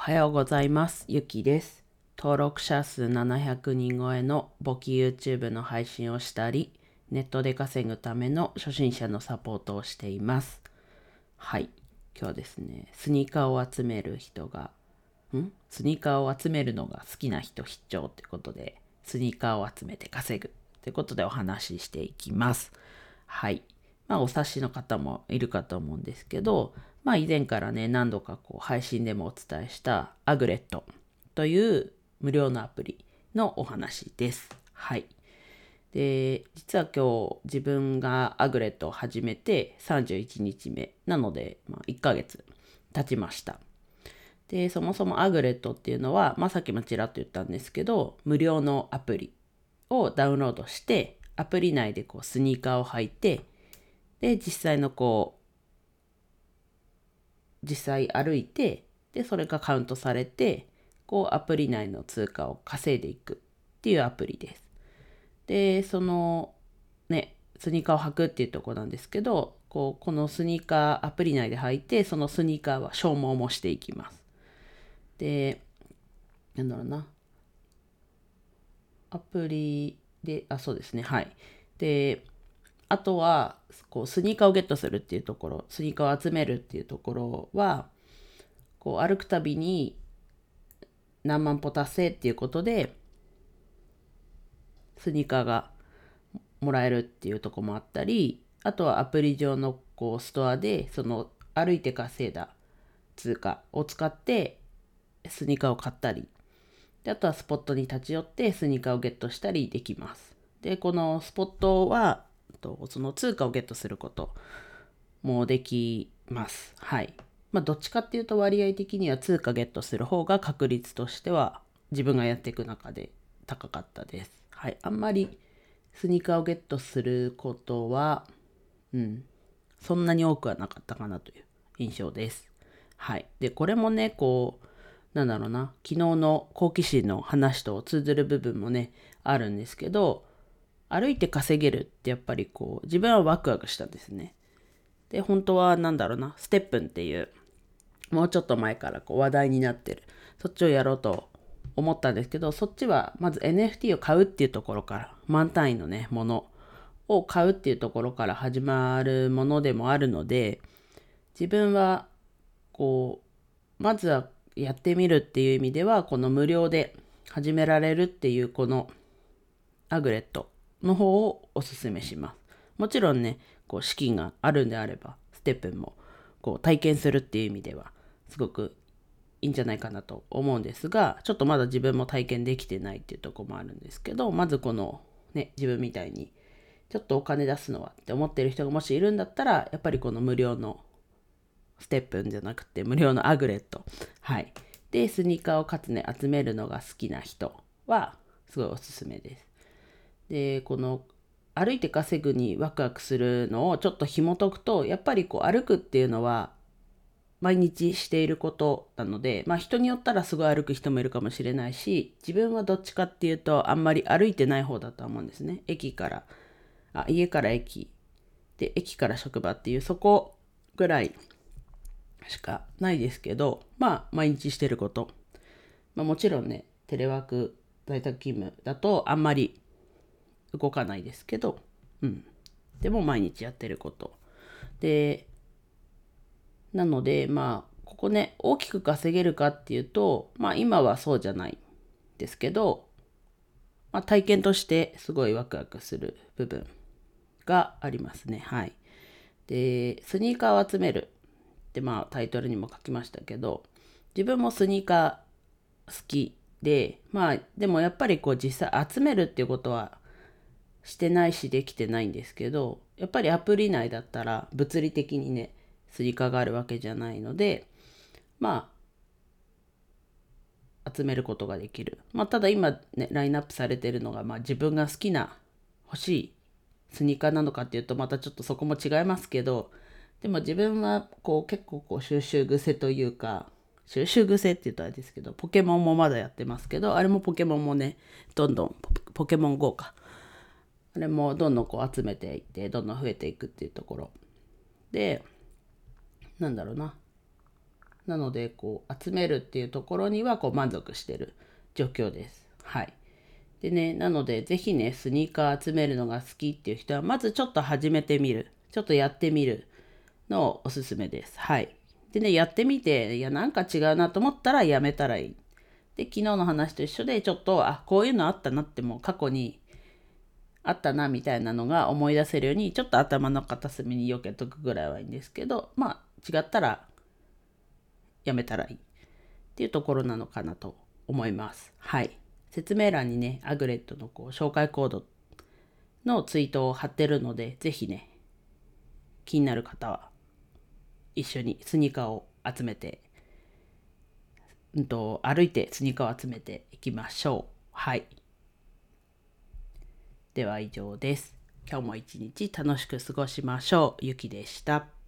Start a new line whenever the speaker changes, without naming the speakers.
おはようございます。ゆきです。登録者数700人超えの簿記 YouTube の配信をしたり、ネットで稼ぐための初心者のサポートをしています。はい。今日はですね、スニーカーを集める人が、ん？スニーカーを集めるのが好きな人必聴ってことで、スニーカーを集めて稼ぐってことでお話ししていきます。はい。まあ、お察しの方もいるかと思うんですけど、まあ、以前からね、何度かこう配信でもお伝えしたアグレットという無料のアプリのお話です。はい。で、実は今日自分がアグレットを始めて31日目なので、まあ、1ヶ月経ちました。で、そもそもアグレットっていうのは、まあ、さっきもちらっと言ったんですけど、無料のアプリをダウンロードして、アプリ内でこうスニーカーを履いて、で、実際のこう、実際歩いて、で、それがカウントされて、こうアプリ内の通貨を稼いでいくっていうアプリです。で、そのね、スニーカーを履くっていうとこなんですけど、こう、このスニーカーアプリ内で履いて、そのスニーカーは消耗もしていきます。で、なんだろうな。アプリで、あ、そうですね、はい。で、あとは、こう、スニーカーをゲットするっていうところ、スニーカーを集めるっていうところは、こう、歩くたびに何万歩達成っていうことで、スニーカーがもらえるっていうとこもあったり、あとはアプリ上のこうストアで、その歩いて稼いだ通貨を使ってスニーカーを買ったり、であとはスポットに立ち寄ってスニーカーをゲットしたりできます。で、このスポットは、とその通貨をゲットすることもできます。はい。まあ、どっちかっていうと割合的には通貨ゲットする方が確率としては自分がやっていく中で高かったです。はい。あんまりスニーカーをゲットすることは、うん、そんなに多くはなかったかなという印象です。はい。で、これもね、こう、なんだろうな、昨日の好奇心の話と通ずる部分もね、あるんですけど、歩いて稼げるってやっぱりこう、自分はワクワクしたんですね。で、本当はなんだろうな、ステップンっていう、もうちょっと前からこう話題になってる、そっちをやろうと思ったんですけど、そっちはまず NFT を買うっていうところから、満単位のね、ものを買うっていうところから始まるものでもあるので、自分はこう、まずはやってみるっていう意味では、この無料で始められるっていうこのアグレットの方をおすすめします。もちろんね、こう資金があるんであれば、ステップもこう体験するっていう意味では、すごくいいんじゃないかなと思うんですが、ちょっとまだ自分も体験できてないっていうとこもあるんですけど、まずこのね、自分みたいに、ちょっとお金出すのはって思ってる人がもしいるんだったら、やっぱりこの無料のステップンじゃなくて無料のアグレット。はい。で、スニーカーをかつね、集めるのが好きな人は、すごいおすすめです。で、この歩いて稼ぐにワクワクするのをちょっと紐解くと、やっぱりこう歩くっていうのは毎日していることなので、まあ人によったらすごい歩く人もいるかもしれないし、自分はどっちかっていうとあんまり歩いてない方だと思うんですね。駅から、あ、家から駅、で、駅から職場っていうそこぐらいしかないですけど、まあ毎日してること。まあもちろんね、テレワーク、在宅勤務だとあんまり動かないですけど、うん。でも毎日やってること。で、なので、まあ、ここね、大きく稼げるかっていうと、まあ今はそうじゃないですけど、まあ体験としてすごいワクワクする部分がありますね。はい。で、スニーカーを集めるってまあタイトルにも書きましたけど、自分もスニーカー好きで、まあでもやっぱりこう実際集めるっていうことはしてないしできてないんですけど、やっぱりアプリ内だったら物理的にね、スニーカーがあるわけじゃないので、まあ、集めることができる。まあ、ただ今ね、ラインナップされてるのが、まあ自分が好きな欲しいスニーカーなのかっていうと、またちょっとそこも違いますけど、でも自分はこう結構こう収集癖というか、収集癖って言うとあれですけど、ポケモンもまだやってますけど、あれもポケモンもね、どんどんポポケモン GO か。あれもどんどんこう集めていって、どんどん増えていくっていうところ。で、なんだろうな。なのでこう集めるっていうところにはこう満足してる状況です。はい。でね、なのでぜひね、スニーカー集めるのが好きっていう人は、まずちょっと始めてみる。ちょっとやってみるのをおすすめです。はい。でね、やってみて、いや、なんか違うなと思ったらやめたらいい。で、昨日の話と一緒で、ちょっと、あ、こういうのあったなっても過去にあったなみたいなのが思い出せるように、ちょっと頭の片隅に避けとくぐらいはいいんですけど、まあ、違ったらやめたらいいっていうところなのかなと思います。はい。説明欄にね、アグレットのこう紹介コードのツイートを貼ってるので、ぜひね、気になる方は一緒にスニーカーを集めて、うんと、歩いてスニーカーを集めていきましょう。はい。では以上です。今日も一日楽しく過ごしましょう。ゆきでした。